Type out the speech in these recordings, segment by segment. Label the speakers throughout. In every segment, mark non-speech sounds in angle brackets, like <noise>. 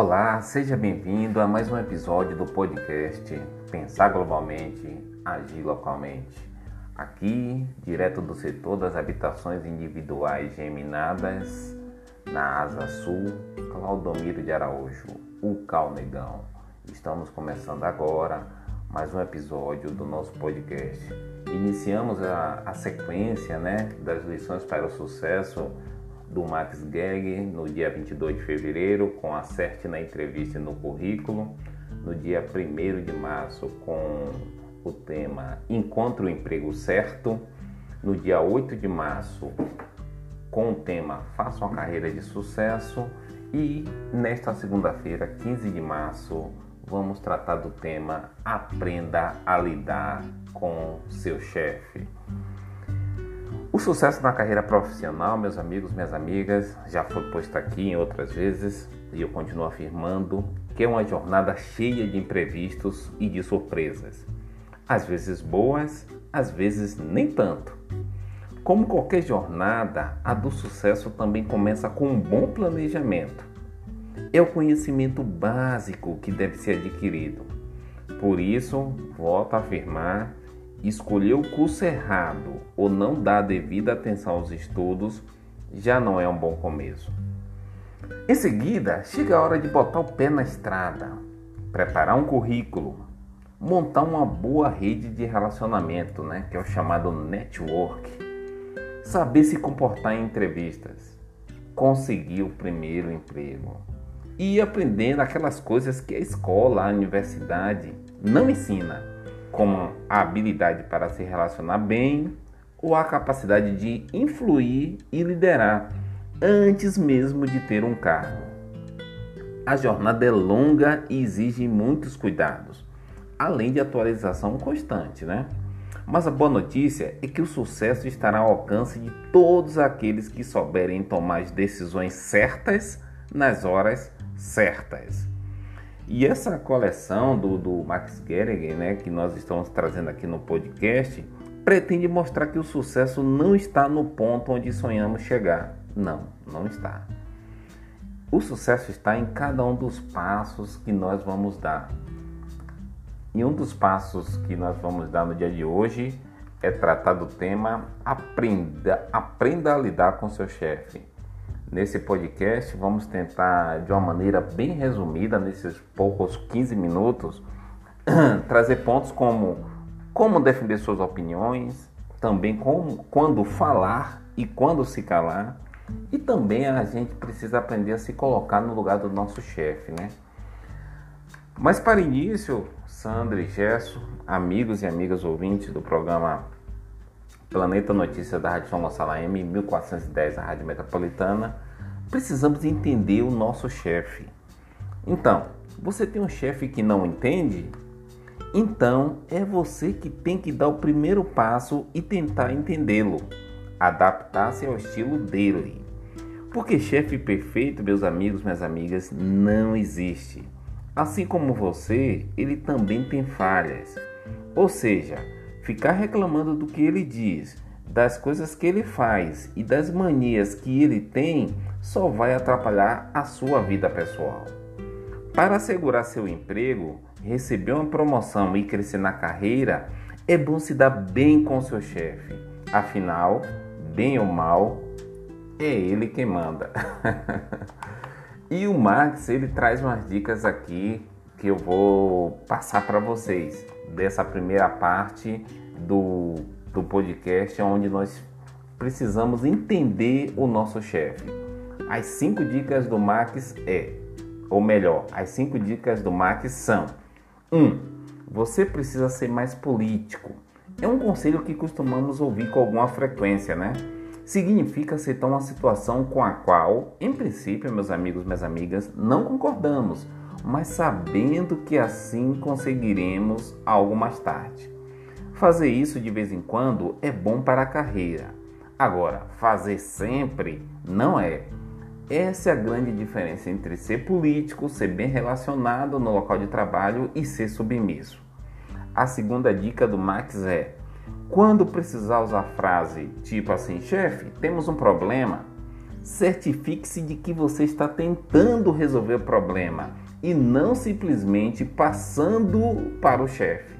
Speaker 1: Olá, seja bem-vindo a mais um episódio do podcast Pensar Globalmente, Agir Localmente. Aqui, direto do setor das habitações individuais geminadas, na Asa Sul, Claudomiro de Araújo, o Calnegão. Estamos começando agora mais um episódio do nosso podcast. Iniciamos a, a sequência né, das lições para o sucesso do Max Geg no dia 22 de fevereiro, com acerte na entrevista no currículo. No dia 1 de março, com o tema Encontre o Emprego Certo. No dia 8 de março, com o tema Faça uma Carreira de Sucesso. E nesta segunda-feira, 15 de março, vamos tratar do tema Aprenda a lidar com seu chefe. O sucesso na carreira profissional, meus amigos, minhas amigas, já foi posto aqui em outras vezes e eu continuo afirmando que é uma jornada cheia de imprevistos e de surpresas. Às vezes boas, às vezes nem tanto. Como qualquer jornada, a do sucesso também começa com um bom planejamento. É o conhecimento básico que deve ser adquirido. Por isso, volto a afirmar escolher o curso errado ou não dar devida atenção aos estudos já não é um bom começo. Em seguida, chega a hora de botar o pé na estrada, preparar um currículo, montar uma boa rede de relacionamento, né, que é o chamado network, saber se comportar em entrevistas, conseguir o primeiro emprego e ir aprendendo aquelas coisas que a escola, a universidade não ensina como a habilidade para se relacionar bem ou a capacidade de influir e liderar antes mesmo de ter um cargo. A jornada é longa e exige muitos cuidados, além de atualização constante, né? Mas a boa notícia é que o sucesso estará ao alcance de todos aqueles que souberem tomar as decisões certas nas horas certas. E essa coleção do, do Max Gehrig, né, que nós estamos trazendo aqui no podcast, pretende mostrar que o sucesso não está no ponto onde sonhamos chegar. Não, não está. O sucesso está em cada um dos passos que nós vamos dar. E um dos passos que nós vamos dar no dia de hoje é tratar do tema aprenda, aprenda a lidar com seu chefe. Nesse podcast, vamos tentar, de uma maneira bem resumida, nesses poucos 15 minutos, <clears throat> trazer pontos como como defender suas opiniões, também como, quando falar e quando se calar, e também a gente precisa aprender a se colocar no lugar do nosso chefe, né? Mas para início, Sandra e Gesso, amigos e amigas ouvintes do programa Planeta Notícia da Rádio São Gonçalo AM 1410, a Rádio Metropolitana, precisamos entender o nosso chefe. Então, você tem um chefe que não entende? Então é você que tem que dar o primeiro passo e tentar entendê-lo, adaptar-se ao estilo dele. Porque chefe perfeito, meus amigos, minhas amigas, não existe. Assim como você, ele também tem falhas. Ou seja, ficar reclamando do que ele diz, das coisas que ele faz e das manias que ele tem só vai atrapalhar a sua vida pessoal. Para assegurar seu emprego, receber uma promoção e crescer na carreira, é bom se dar bem com seu chefe. Afinal, bem ou mal, é ele quem manda. <laughs> e o Max, ele traz umas dicas aqui que eu vou passar para vocês dessa primeira parte do, do podcast, onde nós precisamos entender o nosso chefe. As cinco dicas do Max é, ou melhor, as cinco dicas do Max são: 1. Um, você precisa ser mais político. É um conselho que costumamos ouvir com alguma frequência, né? Significa aceitar uma situação com a qual, em princípio, meus amigos, minhas amigas, não concordamos, mas sabendo que assim conseguiremos algo mais tarde. Fazer isso de vez em quando é bom para a carreira. Agora, fazer sempre não é. Essa é a grande diferença entre ser político, ser bem relacionado no local de trabalho e ser submisso. A segunda dica do Max é: quando precisar usar frase tipo assim, chefe, temos um problema, certifique-se de que você está tentando resolver o problema e não simplesmente passando para o chefe.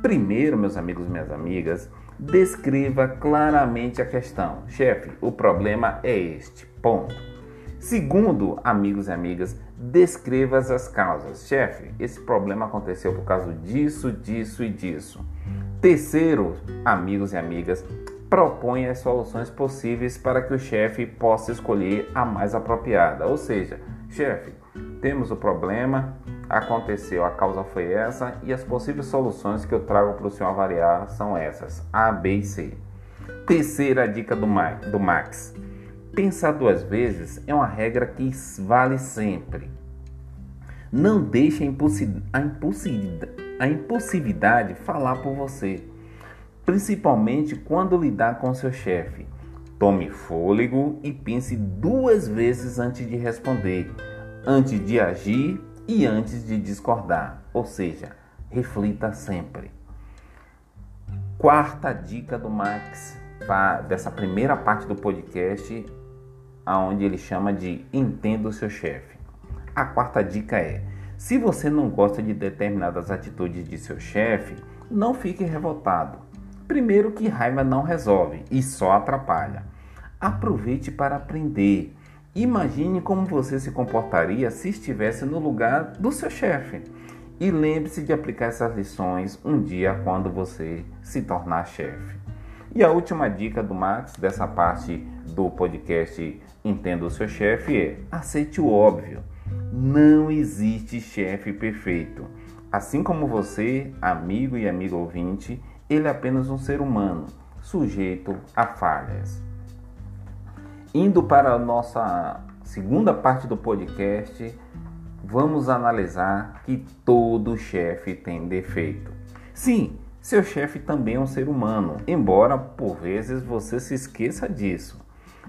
Speaker 1: Primeiro, meus amigos e minhas amigas, descreva claramente a questão. Chefe, o problema é este. Ponto. Segundo, amigos e amigas, descreva as causas. Chefe, esse problema aconteceu por causa disso, disso e disso. Terceiro, amigos e amigas, proponha as soluções possíveis para que o chefe possa escolher a mais apropriada. Ou seja, chefe, temos o problema, aconteceu, a causa foi essa e as possíveis soluções que eu trago para o senhor avaliar são essas: A, B e C. Terceira dica do, do Max: pensar duas vezes é uma regra que vale sempre. Não deixe a, a, a impulsividade falar por você principalmente quando lidar com seu chefe. Tome fôlego e pense duas vezes antes de responder, antes de agir e antes de discordar, ou seja, reflita sempre. Quarta dica do Max dessa primeira parte do podcast, aonde ele chama de entenda o seu chefe. A quarta dica é: se você não gosta de determinadas atitudes de seu chefe, não fique revoltado. Primeiro que raiva não resolve e só atrapalha. Aproveite para aprender. Imagine como você se comportaria se estivesse no lugar do seu chefe. E lembre-se de aplicar essas lições um dia quando você se tornar chefe. E a última dica do Max dessa parte do podcast Entenda o seu chefe é: aceite o óbvio. Não existe chefe perfeito. Assim como você, amigo e amigo ouvinte, ele é apenas um ser humano, sujeito a falhas. Indo para a nossa segunda parte do podcast, vamos analisar que todo chefe tem defeito. Sim, seu chefe também é um ser humano, embora por vezes você se esqueça disso.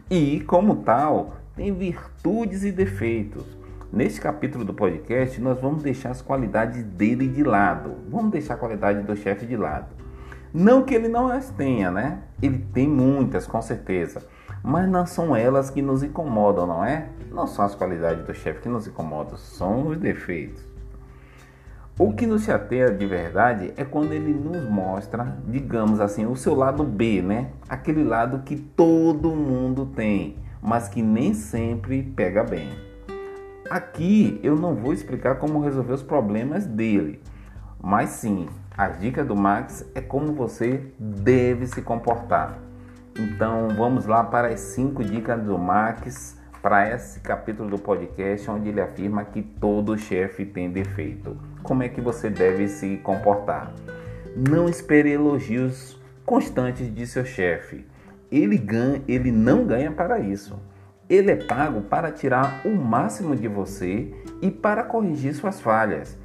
Speaker 1: E, como tal, tem virtudes e defeitos. Neste capítulo do podcast, nós vamos deixar as qualidades dele de lado. Vamos deixar a qualidade do chefe de lado. Não que ele não as tenha, né? Ele tem muitas, com certeza. Mas não são elas que nos incomodam, não é? Não são as qualidades do chefe que nos incomodam, são os defeitos. O que nos chateia de verdade é quando ele nos mostra, digamos assim, o seu lado B, né? Aquele lado que todo mundo tem, mas que nem sempre pega bem. Aqui eu não vou explicar como resolver os problemas dele, mas sim a dica do Max é como você deve se comportar. Então vamos lá para as cinco dicas do Max para esse capítulo do podcast onde ele afirma que todo chefe tem defeito. Como é que você deve se comportar? Não espere elogios constantes de seu chefe. Ele ganha, ele não ganha para isso. Ele é pago para tirar o máximo de você e para corrigir suas falhas.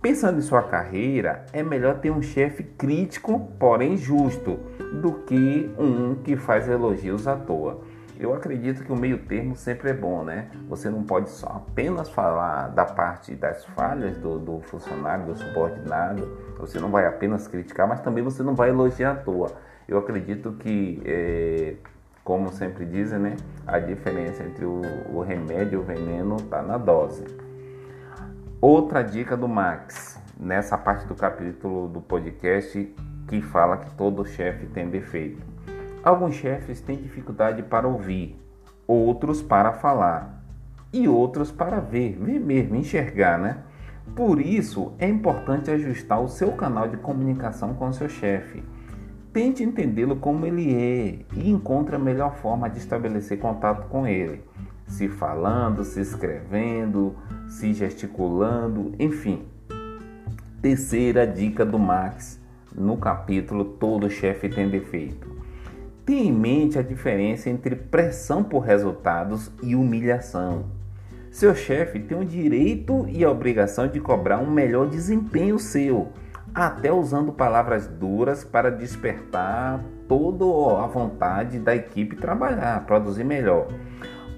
Speaker 1: Pensando em sua carreira, é melhor ter um chefe crítico, porém justo, do que um que faz elogios à toa. Eu acredito que o meio termo sempre é bom, né? Você não pode só apenas falar da parte das falhas do, do funcionário, do subordinado, você não vai apenas criticar, mas também você não vai elogiar à toa. Eu acredito que, é, como sempre dizem, né? A diferença entre o, o remédio e o veneno está na dose. Outra dica do Max, nessa parte do capítulo do podcast que fala que todo chefe tem defeito. Alguns chefes têm dificuldade para ouvir, outros para falar e outros para ver, ver mesmo, enxergar, né? Por isso é importante ajustar o seu canal de comunicação com o seu chefe. Tente entendê-lo como ele é e encontre a melhor forma de estabelecer contato com ele se falando, se escrevendo, se gesticulando, enfim. Terceira dica do Max no capítulo Todo Chefe tem defeito. Tenha em mente a diferença entre pressão por resultados e humilhação. Seu chefe tem o direito e a obrigação de cobrar um melhor desempenho seu, até usando palavras duras para despertar toda a vontade da equipe trabalhar, produzir melhor.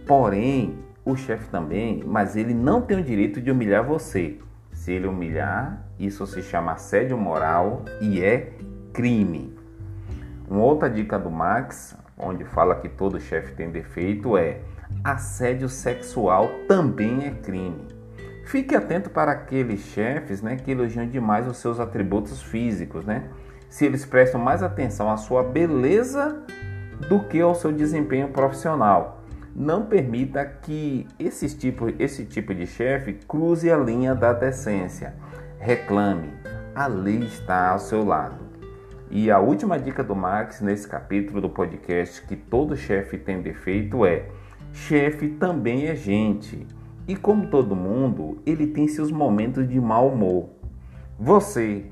Speaker 1: Porém, o chefe também, mas ele não tem o direito de humilhar você. Se ele humilhar, isso se chama assédio moral e é crime. Uma outra dica do Max, onde fala que todo chefe tem defeito, é assédio sexual também é crime. Fique atento para aqueles chefes né, que elogiam demais os seus atributos físicos, né? Se eles prestam mais atenção à sua beleza do que ao seu desempenho profissional. Não permita que esse tipo, esse tipo de chefe cruze a linha da decência. Reclame, a lei está ao seu lado. E a última dica do Max nesse capítulo do podcast que todo chefe tem defeito é: chefe também é gente. E como todo mundo, ele tem seus momentos de mau humor. Você,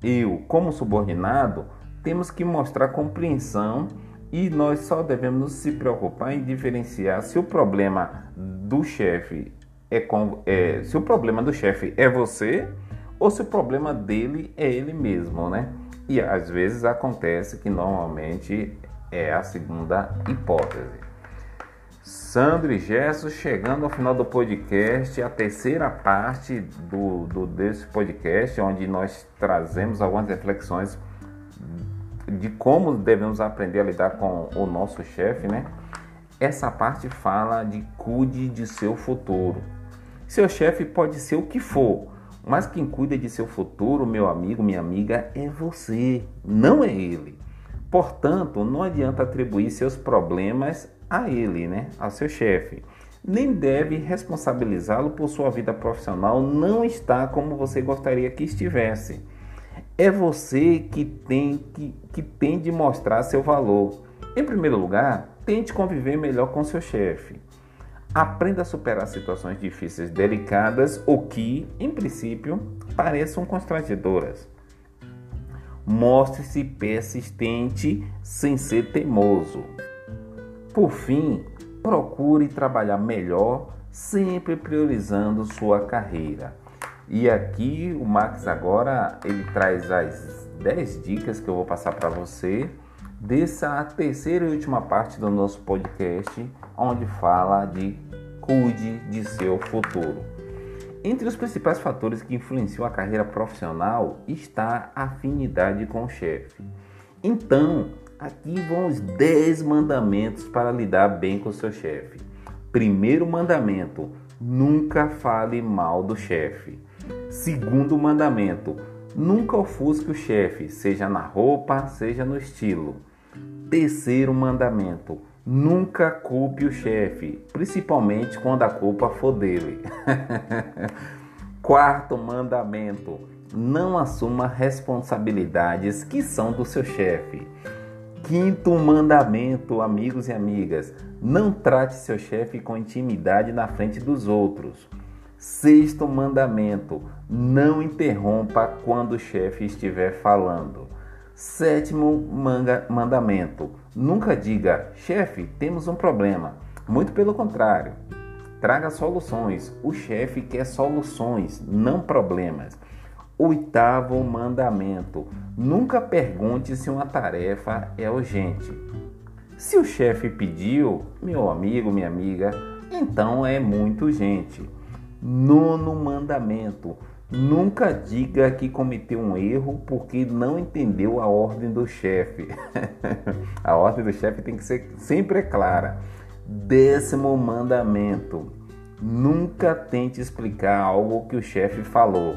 Speaker 1: eu, como subordinado, temos que mostrar compreensão e nós só devemos se preocupar em diferenciar se o problema do chefe é, com, é se o problema do chefe é você ou se o problema dele é ele mesmo, né? E às vezes acontece que normalmente é a segunda hipótese. Sandro e Gerson chegando ao final do podcast, a terceira parte do, do, desse podcast, onde nós trazemos algumas reflexões de como devemos aprender a lidar com o nosso chefe, né? Essa parte fala de cuide de seu futuro. Seu chefe pode ser o que for, mas quem cuida de seu futuro, meu amigo, minha amiga, é você, não é ele. Portanto, não adianta atribuir seus problemas a ele, né, ao seu chefe. Nem deve responsabilizá-lo por sua vida profissional não estar como você gostaria que estivesse. É você que tem que, que tem de mostrar seu valor. Em primeiro lugar, tente conviver melhor com seu chefe. Aprenda a superar situações difíceis, delicadas ou que, em princípio, pareçam constrangedoras. Mostre-se persistente sem ser teimoso. Por fim, procure trabalhar melhor, sempre priorizando sua carreira. E aqui o Max agora ele traz as 10 dicas que eu vou passar para você dessa terceira e última parte do nosso podcast, onde fala de cuide de seu futuro. Entre os principais fatores que influenciam a carreira profissional está a afinidade com o chefe. Então, Aqui vão os 10 mandamentos para lidar bem com o seu chefe. Primeiro mandamento: nunca fale mal do chefe. Segundo mandamento: nunca ofusque o chefe, seja na roupa, seja no estilo. Terceiro mandamento: nunca culpe o chefe, principalmente quando a culpa for dele. <laughs> Quarto mandamento: não assuma responsabilidades que são do seu chefe. Quinto mandamento, amigos e amigas: não trate seu chefe com intimidade na frente dos outros. Sexto mandamento: não interrompa quando o chefe estiver falando. Sétimo mandamento: nunca diga, chefe, temos um problema. Muito pelo contrário, traga soluções. O chefe quer soluções, não problemas. Oitavo mandamento: nunca pergunte se uma tarefa é urgente. Se o chefe pediu, meu amigo, minha amiga, então é muito urgente. Nono mandamento: nunca diga que cometeu um erro porque não entendeu a ordem do chefe. <laughs> a ordem do chefe tem que ser sempre clara. Décimo mandamento: nunca tente explicar algo que o chefe falou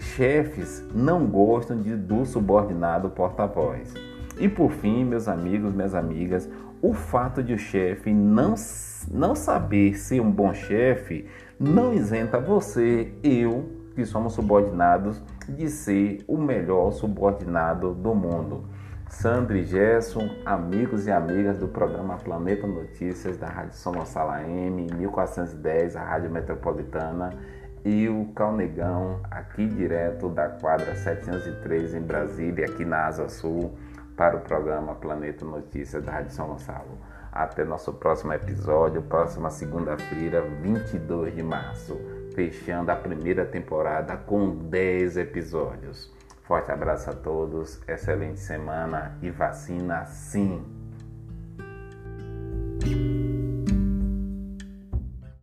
Speaker 1: Chefes não gostam de, do subordinado porta-voz. E por fim, meus amigos, minhas amigas, o fato de o chefe não, não saber ser um bom chefe não isenta você, eu, que somos subordinados, de ser o melhor subordinado do mundo. Sandra e Gerson, amigos e amigas do programa Planeta Notícias da Rádio Sonossala M, 1410, a Rádio Metropolitana e o Calnegão, aqui direto da quadra 703 em Brasília, aqui na Asa Sul, para o programa Planeta Notícias da Rádio São Gonçalo. Até nosso próximo episódio, próxima segunda-feira, 22 de março, fechando a primeira temporada com 10 episódios. Forte abraço a todos, excelente semana e vacina sim!